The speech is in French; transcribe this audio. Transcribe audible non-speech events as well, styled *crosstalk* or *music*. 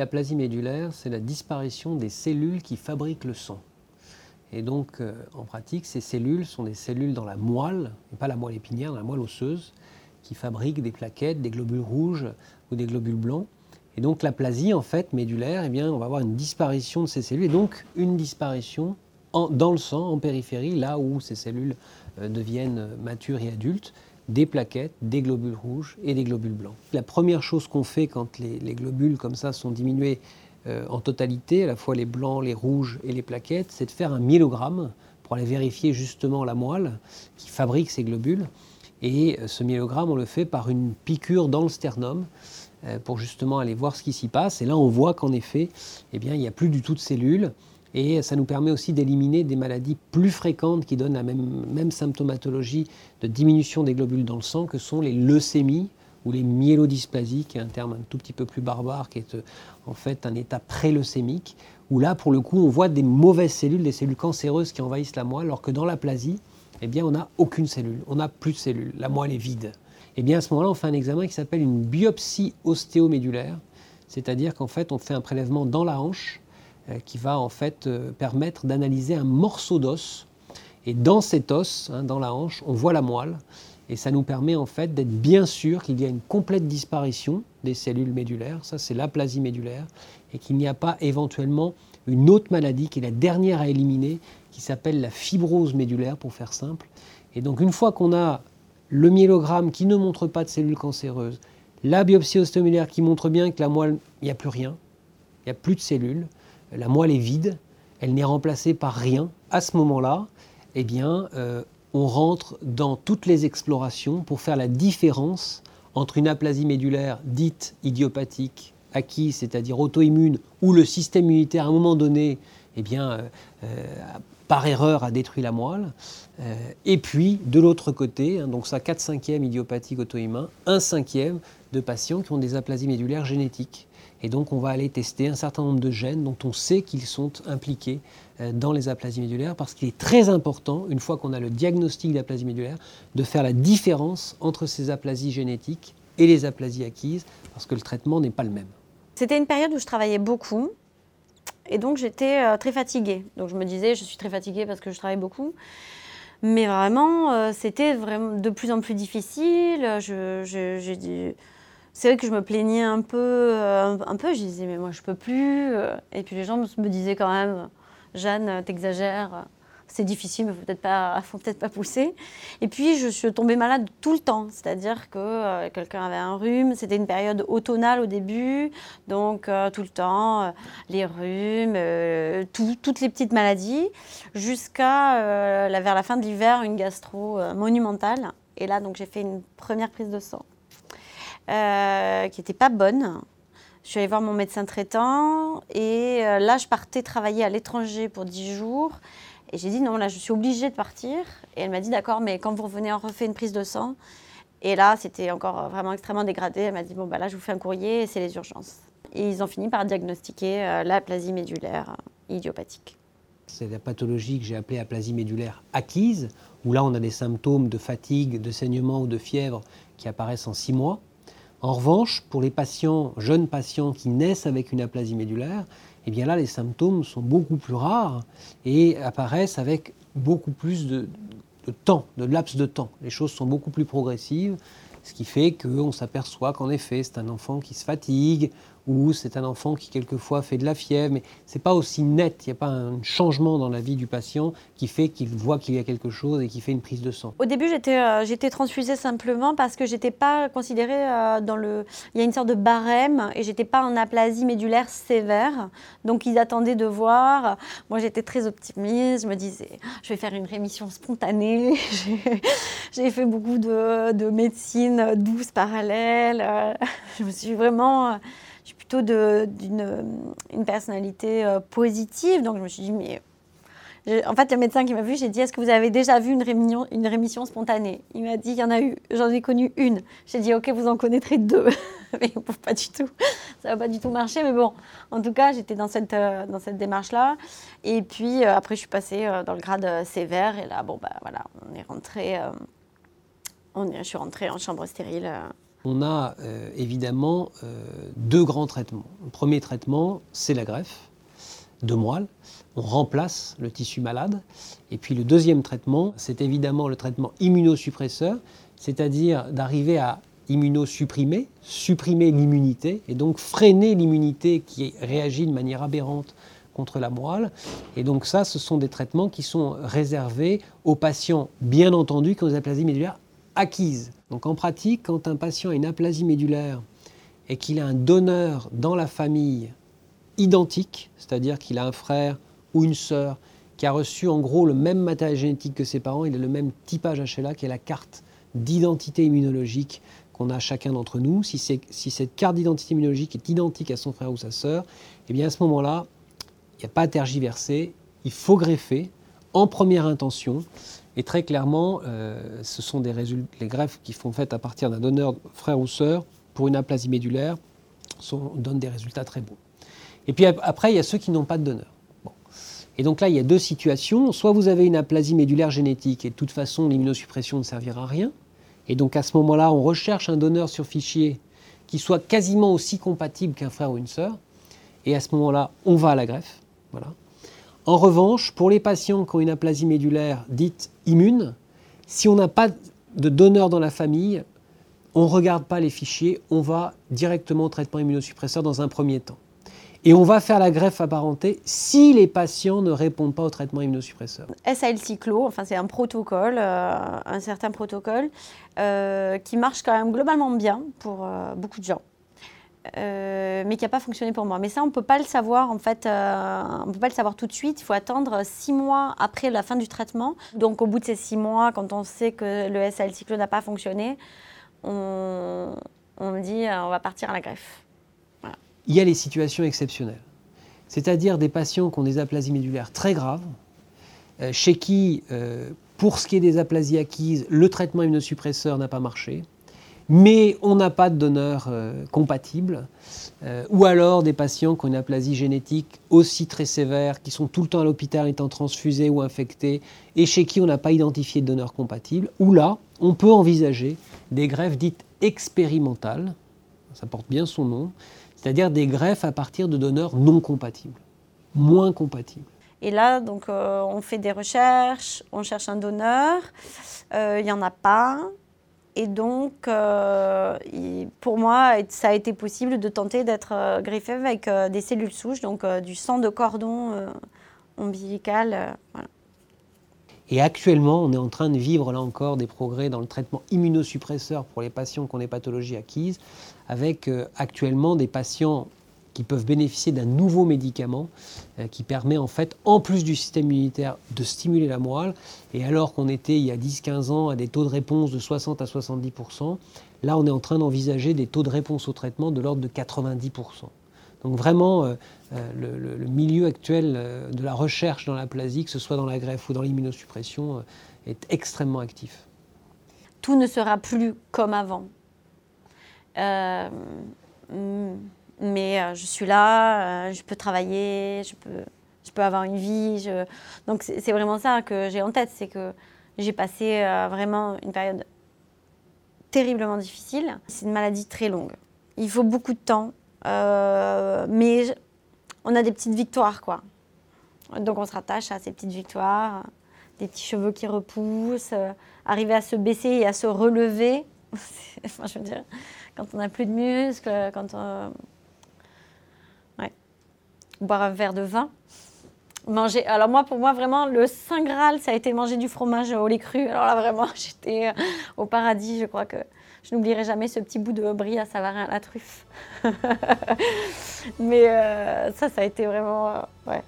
L'aplasie médulaire, c'est la disparition des cellules qui fabriquent le sang. Et donc, euh, en pratique, ces cellules sont des cellules dans la moelle, pas la moelle épinière, la moelle osseuse, qui fabriquent des plaquettes, des globules rouges ou des globules blancs. Et donc, l'aplasie, en fait, médulaire, eh bien, on va avoir une disparition de ces cellules, et donc une disparition dans le sang, en périphérie, là où ces cellules euh, deviennent matures et adultes, des plaquettes, des globules rouges et des globules blancs. La première chose qu'on fait quand les, globules comme ça sont diminués euh, en totalité, à la fois les blancs, les rouges et les plaquettes, c'est de faire un myélogramme pour aller vérifier justement la moelle qui fabrique ces globules. Et euh, ce myélogramme, on le fait par une piqûre dans le sternum pour justement aller voir ce qui s'y passe. Et là, on voit qu'en effet, eh bien, il n'y a plus du tout de cellules. Et ça nous permet aussi d'éliminer des maladies plus fréquentes qui donnent la même, symptomatologie de diminution des globules dans le sang, que sont les leucémies ou les myélodysplasies, qui est un terme un tout petit peu plus barbare, qui est euh, en fait un état pré-leucémique, où là, pour le coup, on voit des mauvaises cellules, des cellules cancéreuses qui envahissent la moelle, alors que dans l'aplasie, eh bien, on n'a aucune cellule, on n'a plus de cellules, la moelle est vide. Eh bien, à ce moment-là, on fait un examen qui s'appelle une biopsie ostéomédulaire, c'est-à-dire qu'en fait, on fait un prélèvement dans la hanche, qui va en fait euh, permettre d'analyser un morceau d'os. Et dans cet os, hein, dans la hanche, on voit la moelle. Et ça nous permet en fait d'être bien sûr qu'il y a une complète disparition des cellules médulaires, ça c'est l'aplasie médulaire, et qu'il n'y a pas éventuellement une autre maladie qui est la dernière à éliminer, qui s'appelle la fibrose médulaire pour faire simple. Et donc une fois qu'on a le myélogramme qui ne montre pas de cellules cancéreuses, la biopsie ostéomulaire qui montre bien que la moelle, il n'y a plus rien, il n'y a plus de cellules, la moelle est vide, elle n'est remplacée par rien. À ce moment-là, eh bien, euh, on rentre dans toutes les explorations pour faire la différence entre une aplasie médulaire dite idiopathique, acquise, c'est-à-dire auto-immune, où le système immunitaire, à un moment donné, eh bien, euh, euh, par erreur, a détruit la moelle, et puis, de l'autre côté, hein, donc ça 4 cinquièmes idiopathique auto-immune, un cinquième de patients qui ont des aplasies médulaires génétiques. Et donc, on va aller tester un certain nombre de gènes dont on sait qu'ils sont impliqués euh, dans les aplasies médulaires, parce qu'il est très important, une fois qu'on a le diagnostic d'aplasie médulaire, de faire la différence entre ces aplasies génétiques et les aplasies acquises, parce que le traitement n'est pas le même. C'était une période où je travaillais beaucoup, et donc j'étais euh, très fatiguée. Donc je me disais, je suis très fatiguée parce que je travaille beaucoup. Mais vraiment, euh, c'était vraiment de plus en plus difficile. Je, je, c'est vrai que je me plaignais un peu, euh, un peu, je disais mais moi je peux plus. Et puis les gens me disaient quand même, Jeanne, t'exagères, c'est difficile, mais peut-être pas, *laughs* faut peut-être pas pousser. Et puis je suis tombée malade tout le temps, c'est-à-dire que euh, quelqu'un avait un rhume. C'était une période automnale au début, donc tout le temps les rhumes, toutes les petites maladies, jusqu'à vers la fin de l'hiver une gastro monumentale. Et là donc j'ai fait une première prise de sang. Euh, qui n'était pas bonne. Je suis allée voir mon médecin traitant et euh, là, je partais travailler à l'étranger pour 10 jours. Et j'ai dit non, là, je suis obligée de partir. Et elle m'a dit d'accord, mais quand vous revenez, on refait une prise de sang. Et là, c'était encore vraiment extrêmement dégradé. Elle m'a dit bon, bah là, je vous fais un courrier c'est les urgences. Et ils ont fini par diagnostiquer euh, l'aplasie médulaire idiopathique. C'est la pathologie que j'ai appelée aplasie médulaire acquise, où là, on a des symptômes de fatigue, de saignement ou de fièvre qui apparaissent en 6 mois. En revanche, pour les patients, jeunes patients qui naissent avec une aplasie médulaire, eh bien là, les symptômes sont beaucoup plus rares et apparaissent avec beaucoup plus de, de temps, de laps de temps. Les choses sont beaucoup plus progressives, ce qui fait qu'on s'aperçoit qu'en effet, c'est un enfant qui se fatigue, ou c'est un enfant qui quelquefois fait de la fièvre, mais ce n'est pas aussi net, il n'y a pas un changement dans la vie du patient qui fait qu'il voit qu'il y a quelque chose et qui fait une prise de sang. Au début, j'étais euh, transfusée simplement parce que j'étais pas considérée euh, dans le... Il y a une sorte de barème et j'étais pas en aplasie médulaire sévère, donc ils attendaient de voir. Moi, j'étais très optimiste, je me disais, je vais faire une rémission spontanée. *laughs* J'ai fait beaucoup de, de médecine douce parallèle. Euh, *laughs* je me suis vraiment suis d'une une personnalité euh, positive. Donc je me suis dit, mais. En fait, le médecin qui m'a vu, j'ai dit Est-ce que vous avez déjà vu une rémission, une rémission spontanée? Il m'a dit Il y en a eu, j'en ai connu une. J'ai dit Ok, vous en connaîtrez deux. *laughs* mais pas du tout. Ça va pas du tout marcher. Mais bon, en tout cas, j'étais dans cette, euh, dans cette démarche-là. Et puis euh, après, je suis passée dans le grade sévère. Et là, bon, bah voilà, on est rentré. on est, je suis rentrée en chambre stérile on a euh, évidemment euh, deux grands traitements. Le premier traitement, c'est la greffe de moelle. On remplace le tissu malade. Et puis le deuxième traitement, c'est évidemment le traitement immunosuppresseur, c'est-à-dire d'arriver à immunosupprimer, supprimer l'immunité et donc freiner l'immunité qui réagit de manière aberrante contre la moelle. Et donc ça, ce sont des traitements qui sont réservés aux patients, bien entendu, qui ont des aplasies médulaires acquises. Donc en pratique, quand un patient a une aplasie médulaire et qu'il a un donneur dans la famille identique, c'est-à-dire qu'il a un frère ou une sœur qui a reçu en gros le même matériel génétique que ses parents, il a le même typage HLA qui est la carte d'identité immunologique qu'on a chacun d'entre nous. Si, si cette carte d'identité immunologique est identique à son frère ou sa sœur, eh bien à ce moment-là, il n'y a pas à tergiverser, il faut greffer en première intention. Et très clairement, euh, ce sont des les greffes qui sont faites à partir d'un donneur frère ou sœur pour une aplasie médulaire sont, donnent des résultats très bons. Et puis après, il y a ceux qui n'ont pas de donneur. Et donc là, il y a deux situations. Soit vous avez une aplasie médulaire génétique et de toute façon, l'immunosuppression ne servira à rien. Et donc à ce moment-là, on recherche un donneur sur fichier qui soit quasiment aussi compatible qu'un frère ou une sœur. Et à ce moment-là, on va à la greffe. Voilà. En revanche, pour les patients qui ont une aplasie médulaire dite immune, si on n'a pas de donneur dans la famille, on ne regarde pas les fichiers, on va directement au traitement immunosuppresseur dans un premier temps. Et on va faire la greffe apparentée si les patients ne répondent pas au traitement immunosuppresseur. SAL Cyclo, enfin c'est un protocole, euh, un certain protocole euh, qui marche quand même globalement bien pour euh, beaucoup de gens. Mais qui n'a pas fonctionné pour moi. Mais ça, on ne peut pas le savoir en fait, on peut pas le savoir tout de suite. Il faut attendre six mois après la fin du traitement. Donc, au bout de ces six mois, quand on sait que le SAL cyclo n'a pas fonctionné, on, on dit on va partir à la greffe il y a les situations exceptionnelles. C'est-à-dire des patients qui ont des aplasies médulaires très graves, euh, chez qui, euh, pour ce qui est des aplasies acquises, le traitement immunosuppresseur n'a pas marché, mais on n'a pas de donneur euh, compatible, ou alors des patients qui ont une aplasie génétique aussi très sévère, qui sont tout le temps à l'hôpital étant transfusés ou infectés, et chez qui on n'a pas identifié de donneur compatible, où là, on peut envisager des greffes dites expérimentales, ça porte bien son nom, c'est-à-dire des greffes à partir de donneurs non compatibles, moins compatibles. Et là, donc, euh, on fait des recherches, on cherche un donneur, euh, il n'y en a pas. Et donc, euh, pour moi, ça a été possible de tenter d'être greffé avec des cellules souches, donc du sang de cordon ombilical. Et actuellement, on est en train de vivre là encore des progrès dans le traitement immunosuppresseur pour les patients qui ont des pathologies acquises, avec euh, actuellement des patients qui peuvent bénéficier d'un nouveau médicament euh, qui permet en fait, en plus du système immunitaire, de stimuler la moelle. Et alors qu'on était il y a 10-15 ans à des taux de réponse de 60 à 70%, là on est en train d'envisager des taux de réponse au traitement de l'ordre de 90%. Donc vraiment, euh, le, milieu actuel de la recherche dans la plasie, que ce soit dans la greffe ou dans l'immunosuppression, est extrêmement actif. Tout ne sera plus comme avant. Euh, mais euh, je suis là, euh, je peux travailler, je peux, je peux avoir une vie. Donc c'est vraiment ça que j'ai en tête, c'est que j'ai passé vraiment une période terriblement difficile. C'est une maladie très longue. Il faut beaucoup de temps, mais on a des petites victoires, quoi. Donc on se rattache à ces petites victoires, des petits cheveux qui repoussent, arriver à se baisser et à se relever. *laughs* enfin, je veux dire, quand on n'a plus de muscles, quand on. Boire un verre de vin. Manger. Alors, moi, pour moi, vraiment, le Saint Graal, ça a été manger du fromage au lait cru. Alors là, vraiment, *laughs* j'étais euh, au paradis. Je crois que je n'oublierai jamais ce petit bout de brie à Savarin à la truffe. *laughs* Mais euh, ça, ça a été vraiment. Euh, ouais.